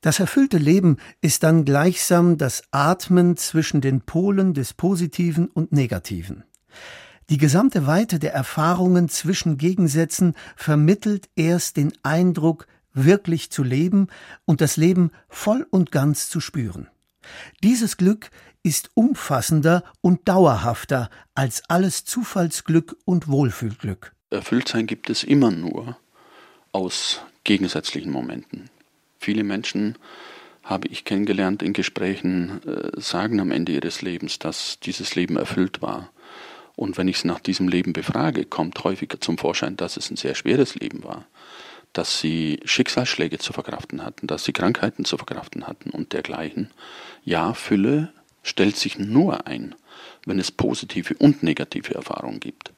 Das erfüllte Leben ist dann gleichsam das Atmen zwischen den Polen des Positiven und Negativen. Die gesamte Weite der Erfahrungen zwischen Gegensätzen vermittelt erst den Eindruck, wirklich zu leben und das Leben voll und ganz zu spüren. Dieses Glück ist umfassender und dauerhafter als alles Zufallsglück und Wohlfühlglück. Erfülltsein gibt es immer nur aus gegensätzlichen Momenten. Viele Menschen habe ich kennengelernt in Gesprächen, äh, sagen am Ende ihres Lebens, dass dieses Leben erfüllt war. Und wenn ich sie nach diesem Leben befrage, kommt häufiger zum Vorschein, dass es ein sehr schweres Leben war, dass sie Schicksalsschläge zu verkraften hatten, dass sie Krankheiten zu verkraften hatten und dergleichen. Ja, Fülle stellt sich nur ein, wenn es positive und negative Erfahrungen gibt.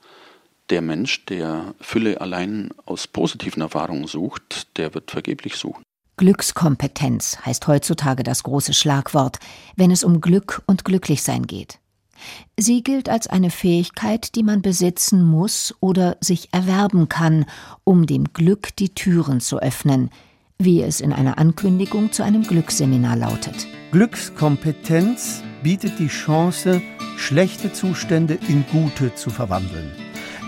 Der Mensch, der Fülle allein aus positiven Erfahrungen sucht, der wird vergeblich suchen. Glückskompetenz heißt heutzutage das große Schlagwort, wenn es um Glück und Glücklichsein geht. Sie gilt als eine Fähigkeit, die man besitzen muss oder sich erwerben kann, um dem Glück die Türen zu öffnen, wie es in einer Ankündigung zu einem Glücksseminar lautet. Glückskompetenz bietet die Chance, schlechte Zustände in gute zu verwandeln.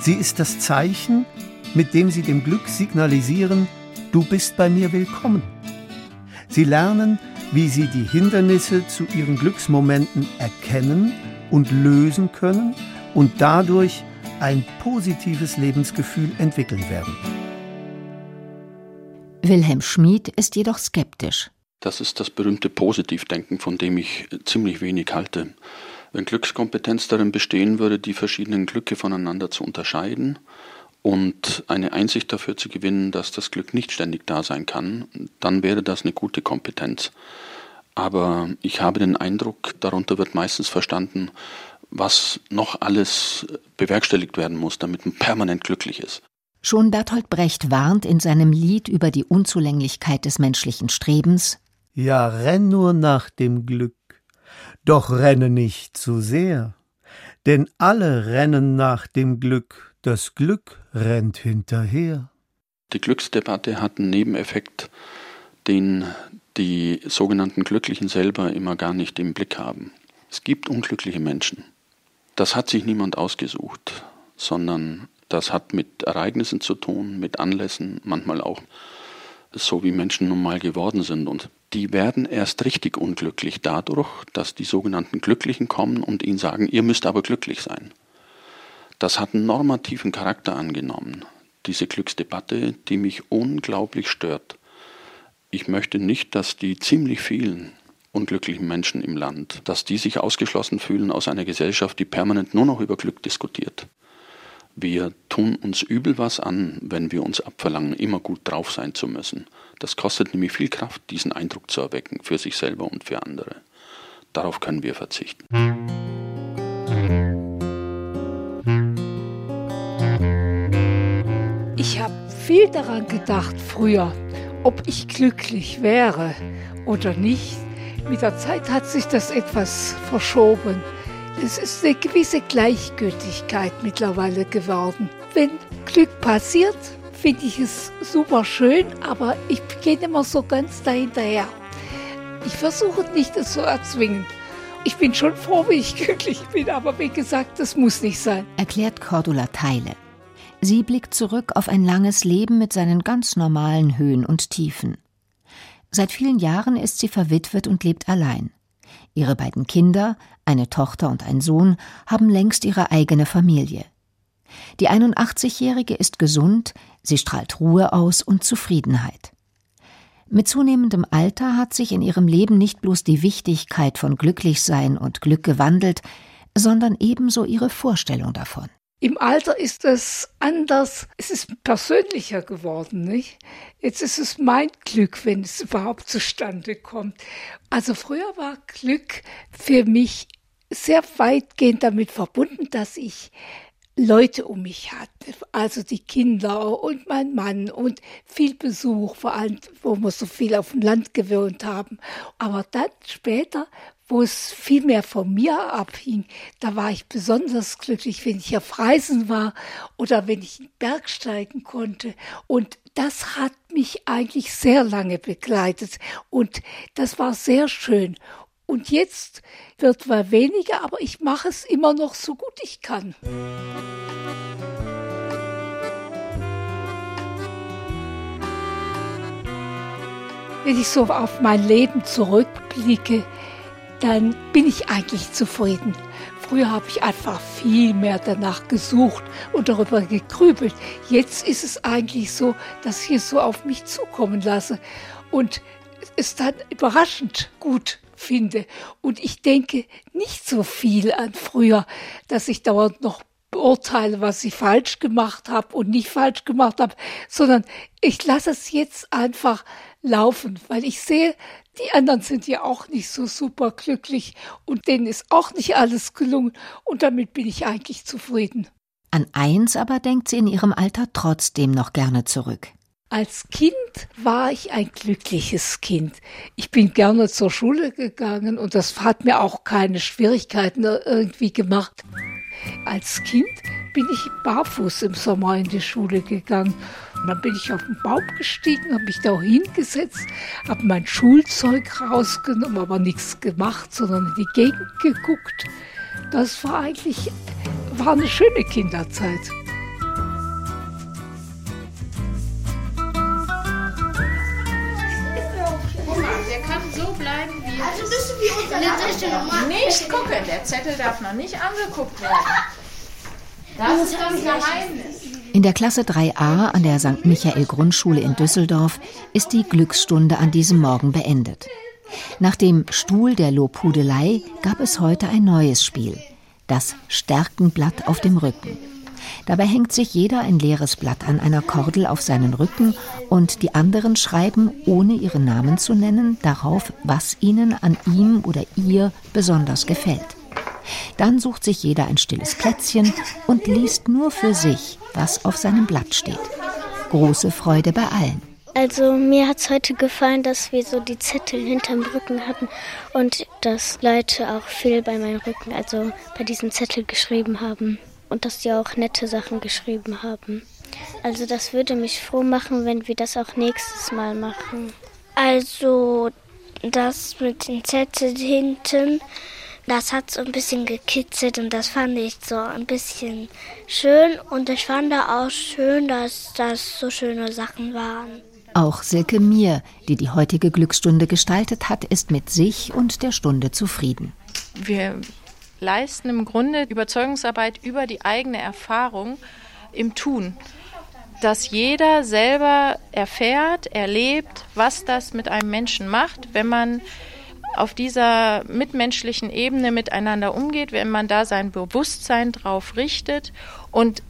Sie ist das Zeichen, mit dem Sie dem Glück signalisieren, du bist bei mir willkommen. Sie lernen, wie Sie die Hindernisse zu Ihren Glücksmomenten erkennen und lösen können und dadurch ein positives Lebensgefühl entwickeln werden. Wilhelm Schmid ist jedoch skeptisch. Das ist das berühmte Positivdenken, von dem ich ziemlich wenig halte. Wenn Glückskompetenz darin bestehen würde, die verschiedenen Glücke voneinander zu unterscheiden und eine Einsicht dafür zu gewinnen, dass das Glück nicht ständig da sein kann, dann wäre das eine gute Kompetenz. Aber ich habe den Eindruck, darunter wird meistens verstanden, was noch alles bewerkstelligt werden muss, damit man permanent glücklich ist. Schon Bertolt Brecht warnt in seinem Lied über die Unzulänglichkeit des menschlichen Strebens Ja, renn nur nach dem Glück, doch renne nicht zu sehr, denn alle rennen nach dem Glück, das Glück rennt hinterher. Die Glücksdebatte hat einen Nebeneffekt, den die sogenannten Glücklichen selber immer gar nicht im Blick haben. Es gibt unglückliche Menschen. Das hat sich niemand ausgesucht, sondern das hat mit Ereignissen zu tun, mit Anlässen, manchmal auch so wie Menschen nun mal geworden sind. Und die werden erst richtig unglücklich dadurch, dass die sogenannten Glücklichen kommen und ihnen sagen, ihr müsst aber glücklich sein. Das hat einen normativen Charakter angenommen, diese Glücksdebatte, die mich unglaublich stört. Ich möchte nicht, dass die ziemlich vielen unglücklichen Menschen im Land, dass die sich ausgeschlossen fühlen aus einer Gesellschaft, die permanent nur noch über Glück diskutiert. Wir tun uns übel was an, wenn wir uns abverlangen, immer gut drauf sein zu müssen. Das kostet nämlich viel Kraft, diesen Eindruck zu erwecken, für sich selber und für andere. Darauf können wir verzichten. Ich habe viel daran gedacht früher, ob ich glücklich wäre oder nicht. Mit der Zeit hat sich das etwas verschoben. Es ist eine gewisse Gleichgültigkeit mittlerweile geworden. Wenn Glück passiert, finde ich es super schön, aber ich gehe immer so ganz dahinterher. Ich versuche nicht, es zu erzwingen. Ich bin schon froh, wenn ich glücklich bin, aber wie gesagt, das muss nicht sein. Erklärt Cordula Teile. Sie blickt zurück auf ein langes Leben mit seinen ganz normalen Höhen und Tiefen. Seit vielen Jahren ist sie verwitwet und lebt allein. Ihre beiden Kinder, eine Tochter und ein Sohn, haben längst ihre eigene Familie. Die 81-Jährige ist gesund, sie strahlt Ruhe aus und Zufriedenheit. Mit zunehmendem Alter hat sich in ihrem Leben nicht bloß die Wichtigkeit von Glücklichsein und Glück gewandelt, sondern ebenso ihre Vorstellung davon. Im Alter ist es anders, es ist persönlicher geworden, nicht? Jetzt ist es mein Glück, wenn es überhaupt zustande kommt. Also früher war Glück für mich sehr weitgehend damit verbunden, dass ich Leute um mich hatte, also die Kinder und mein Mann und viel Besuch, vor allem, wo wir so viel auf dem Land gewohnt haben. Aber dann später wo es viel mehr von mir abhing. Da war ich besonders glücklich, wenn ich auf Reisen war oder wenn ich in den Berg steigen konnte. Und das hat mich eigentlich sehr lange begleitet und das war sehr schön. Und jetzt wird mal weniger, aber ich mache es immer noch so gut ich kann. Wenn ich so auf mein Leben zurückblicke, dann bin ich eigentlich zufrieden. Früher habe ich einfach viel mehr danach gesucht und darüber gegrübelt. Jetzt ist es eigentlich so, dass ich es so auf mich zukommen lasse und es dann überraschend gut finde. Und ich denke nicht so viel an früher, dass ich dauernd noch beurteile, was ich falsch gemacht habe und nicht falsch gemacht habe, sondern ich lasse es jetzt einfach laufen, weil ich sehe, die anderen sind ja auch nicht so super glücklich und denen ist auch nicht alles gelungen und damit bin ich eigentlich zufrieden. An eins aber denkt sie in ihrem Alter trotzdem noch gerne zurück. Als Kind war ich ein glückliches Kind. Ich bin gerne zur Schule gegangen und das hat mir auch keine Schwierigkeiten irgendwie gemacht. Als Kind bin ich barfuß im Sommer in die Schule gegangen. Und dann bin ich auf den Baum gestiegen, habe mich da hingesetzt, habe mein Schulzeug rausgenommen, aber nichts gemacht, sondern in die Gegend geguckt. Das war eigentlich war eine schöne Kinderzeit. Der kann so bleiben, wie er Also ist. du wie unser Leiter. Nicht gucken, der Zettel darf noch nicht angeguckt werden. Das ist das Geheimnis. In der Klasse 3a an der St. Michael Grundschule in Düsseldorf ist die Glücksstunde an diesem Morgen beendet. Nach dem Stuhl der Lobhudelei gab es heute ein neues Spiel. Das Stärkenblatt auf dem Rücken. Dabei hängt sich jeder ein leeres Blatt an einer Kordel auf seinen Rücken und die anderen schreiben, ohne ihren Namen zu nennen, darauf, was ihnen an ihm oder ihr besonders gefällt. Dann sucht sich jeder ein stilles Plätzchen und liest nur für sich, was auf seinem Blatt steht. Große Freude bei allen. Also mir hat es heute gefallen, dass wir so die Zettel hinterm Rücken hatten und dass Leute auch viel bei meinem Rücken, also bei diesem Zettel geschrieben haben und dass die auch nette Sachen geschrieben haben. Also das würde mich froh machen, wenn wir das auch nächstes Mal machen. Also das mit den Zetteln hinten, das hat so ein bisschen gekitzelt und das fand ich so ein bisschen schön und ich fand auch schön, dass das so schöne Sachen waren. Auch Silke Mier, die die heutige Glücksstunde gestaltet hat, ist mit sich und der Stunde zufrieden. Wir leisten im Grunde Überzeugungsarbeit über die eigene Erfahrung im Tun. Dass jeder selber erfährt, erlebt, was das mit einem Menschen macht, wenn man auf dieser mitmenschlichen Ebene miteinander umgeht, wenn man da sein Bewusstsein drauf richtet. Und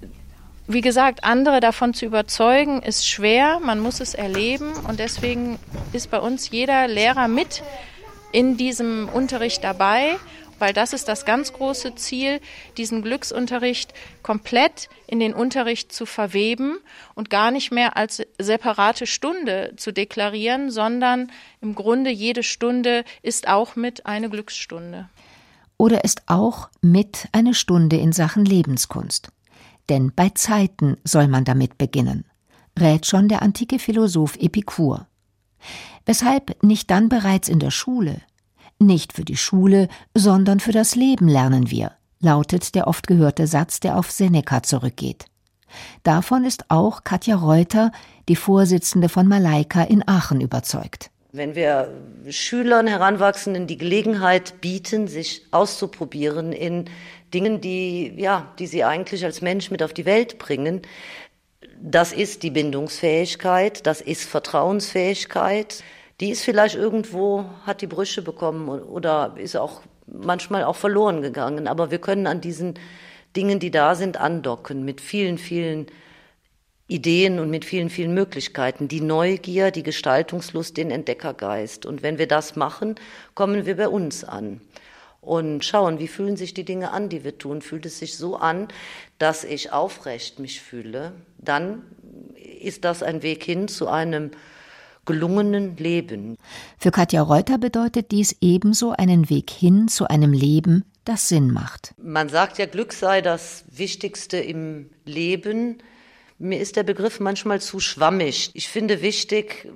wie gesagt, andere davon zu überzeugen, ist schwer, man muss es erleben. Und deswegen ist bei uns jeder Lehrer mit in diesem Unterricht dabei, weil das ist das ganz große Ziel, diesen Glücksunterricht komplett in den Unterricht zu verweben und gar nicht mehr als separate Stunde zu deklarieren, sondern im Grunde jede Stunde ist auch mit eine Glücksstunde. Oder ist auch mit eine Stunde in Sachen Lebenskunst. Denn bei Zeiten soll man damit beginnen, rät schon der antike Philosoph Epikur. Weshalb nicht dann bereits in der Schule? Nicht für die Schule, sondern für das Leben lernen wir, lautet der oft gehörte Satz, der auf Seneca zurückgeht. Davon ist auch Katja Reuter, die Vorsitzende von Malaika in Aachen, überzeugt. Wenn wir Schülern, Heranwachsenden die Gelegenheit bieten, sich auszuprobieren in Dingen, die, ja, die sie eigentlich als Mensch mit auf die Welt bringen, das ist die Bindungsfähigkeit, das ist Vertrauensfähigkeit. Die ist vielleicht irgendwo, hat die Brüche bekommen oder ist auch manchmal auch verloren gegangen. Aber wir können an diesen Dingen, die da sind, andocken mit vielen, vielen Ideen und mit vielen, vielen Möglichkeiten. Die Neugier, die Gestaltungslust, den Entdeckergeist. Und wenn wir das machen, kommen wir bei uns an und schauen, wie fühlen sich die Dinge an, die wir tun. Fühlt es sich so an, dass ich aufrecht mich fühle, dann ist das ein Weg hin zu einem gelungenen Leben. Für Katja Reuter bedeutet dies ebenso einen Weg hin zu einem Leben, das Sinn macht. Man sagt ja, Glück sei das Wichtigste im Leben. Mir ist der Begriff manchmal zu schwammig. Ich finde wichtig,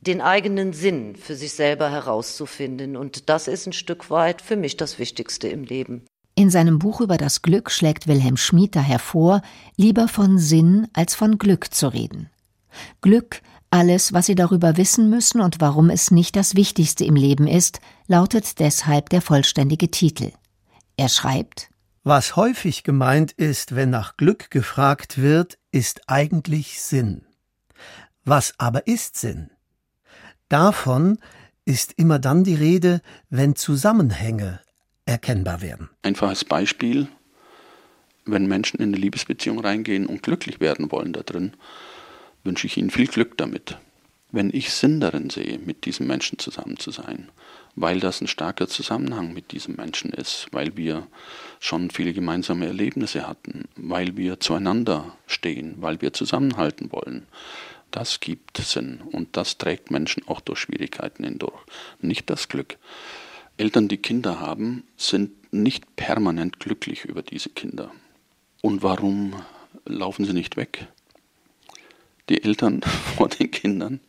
den eigenen Sinn für sich selber herauszufinden. Und das ist ein Stück weit für mich das Wichtigste im Leben. In seinem Buch über das Glück schlägt Wilhelm Schmieter hervor, lieber von Sinn als von Glück zu reden. Glück, alles, was Sie darüber wissen müssen und warum es nicht das Wichtigste im Leben ist, lautet deshalb der vollständige Titel. Er schreibt Was häufig gemeint ist, wenn nach Glück gefragt wird, ist eigentlich Sinn. Was aber ist Sinn? Davon ist immer dann die Rede, wenn Zusammenhänge erkennbar werden. Einfaches Beispiel, wenn Menschen in eine Liebesbeziehung reingehen und glücklich werden wollen da drin, wünsche ich ihnen viel Glück damit. Wenn ich Sinn darin sehe, mit diesem Menschen zusammen zu sein, weil das ein starker Zusammenhang mit diesem Menschen ist, weil wir schon viele gemeinsame Erlebnisse hatten, weil wir zueinander stehen, weil wir zusammenhalten wollen, Das gibt Sinn und das trägt Menschen auch durch Schwierigkeiten hindurch. Nicht das Glück. Eltern, die Kinder haben, sind nicht permanent glücklich über diese Kinder. Und warum laufen sie nicht weg? Die Eltern vor den Kindern,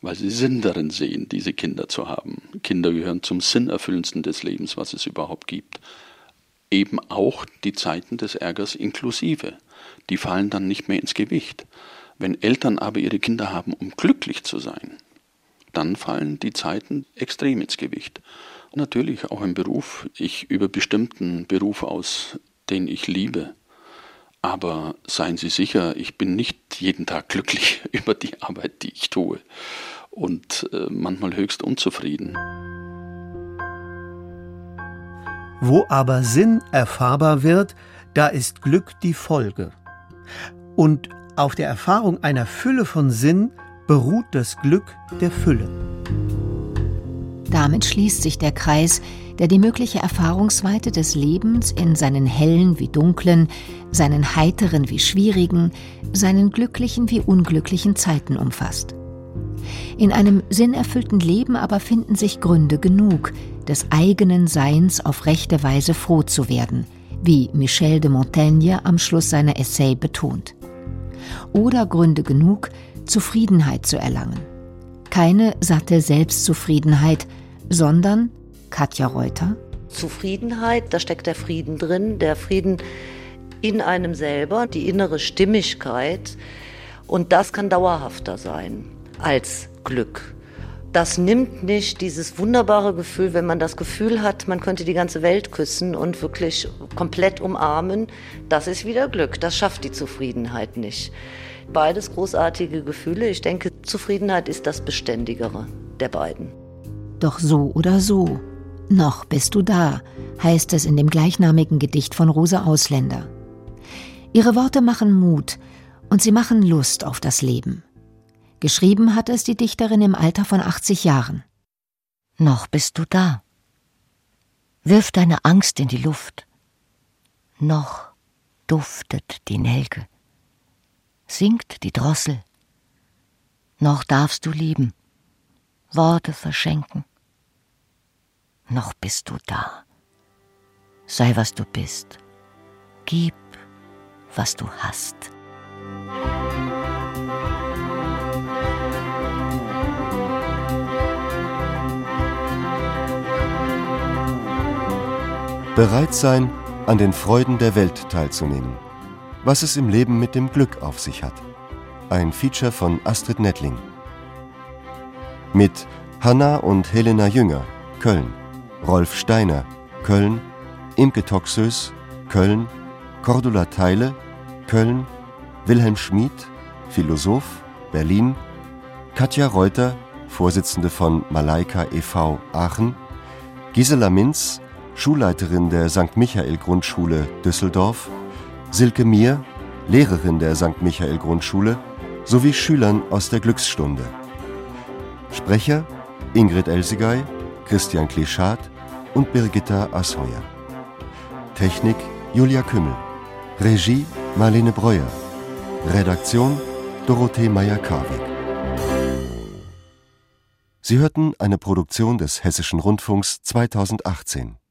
weil sie Sinn darin sehen, diese Kinder zu haben. Kinder gehören zum Sinnerfüllendsten des Lebens, was es überhaupt gibt. Eben auch die Zeiten des Ärgers inklusive. Die fallen dann nicht mehr ins Gewicht. Wenn Eltern aber ihre Kinder haben, um glücklich zu sein, dann fallen die Zeiten extrem ins Gewicht. Natürlich auch im Beruf. Ich übe bestimmten Beruf aus, den ich liebe. Aber seien Sie sicher, ich bin nicht jeden Tag glücklich über die Arbeit, die ich tue und äh, manchmal höchst unzufrieden. Wo aber Sinn erfahrbar wird, da ist Glück die Folge. Und auf der Erfahrung einer Fülle von Sinn beruht das Glück der Fülle. Damit schließt sich der Kreis, der die mögliche Erfahrungsweite des Lebens in seinen hellen wie dunklen, seinen heiteren wie schwierigen, seinen glücklichen wie unglücklichen Zeiten umfasst. In einem sinnerfüllten Leben aber finden sich Gründe genug, des eigenen Seins auf rechte Weise froh zu werden, wie Michel de Montaigne am Schluss seiner Essay betont. Oder Gründe genug, Zufriedenheit zu erlangen. Keine satte Selbstzufriedenheit, sondern, Katja Reuter, Zufriedenheit, da steckt der Frieden drin, der Frieden in einem selber, die innere Stimmigkeit. Und das kann dauerhafter sein als Glück. Das nimmt nicht dieses wunderbare Gefühl, wenn man das Gefühl hat, man könnte die ganze Welt küssen und wirklich komplett umarmen. Das ist wieder Glück. Das schafft die Zufriedenheit nicht. Beides großartige Gefühle. Ich denke, Zufriedenheit ist das Beständigere der beiden. Doch so oder so, noch bist du da, heißt es in dem gleichnamigen Gedicht von Rosa Ausländer. Ihre Worte machen Mut und sie machen Lust auf das Leben. Geschrieben hat es die Dichterin im Alter von 80 Jahren. Noch bist du da. Wirf deine Angst in die Luft. Noch duftet die Nelke. Singt die Drossel. Noch darfst du lieben, Worte verschenken noch bist du da. Sei, was du bist. Gib, was du hast. Bereit sein, an den Freuden der Welt teilzunehmen. Was es im Leben mit dem Glück auf sich hat. Ein Feature von Astrid Nettling. Mit Hanna und Helena Jünger, Köln. Rolf Steiner, Köln, Imke Toxös, Köln, Cordula Teile, Köln, Wilhelm Schmid, Philosoph, Berlin, Katja Reuter, Vorsitzende von Malaika e.V. Aachen, Gisela Minz, Schulleiterin der St. Michael Grundschule Düsseldorf, Silke Mier, Lehrerin der St. Michael Grundschule, sowie Schülern aus der Glücksstunde. Sprecher Ingrid Elsigay, Christian Klischat, und Birgitta Asheuer. Technik Julia Kümmel. Regie Marlene Breuer. Redaktion Dorothee Meyer-Karwig. Sie hörten eine Produktion des Hessischen Rundfunks 2018.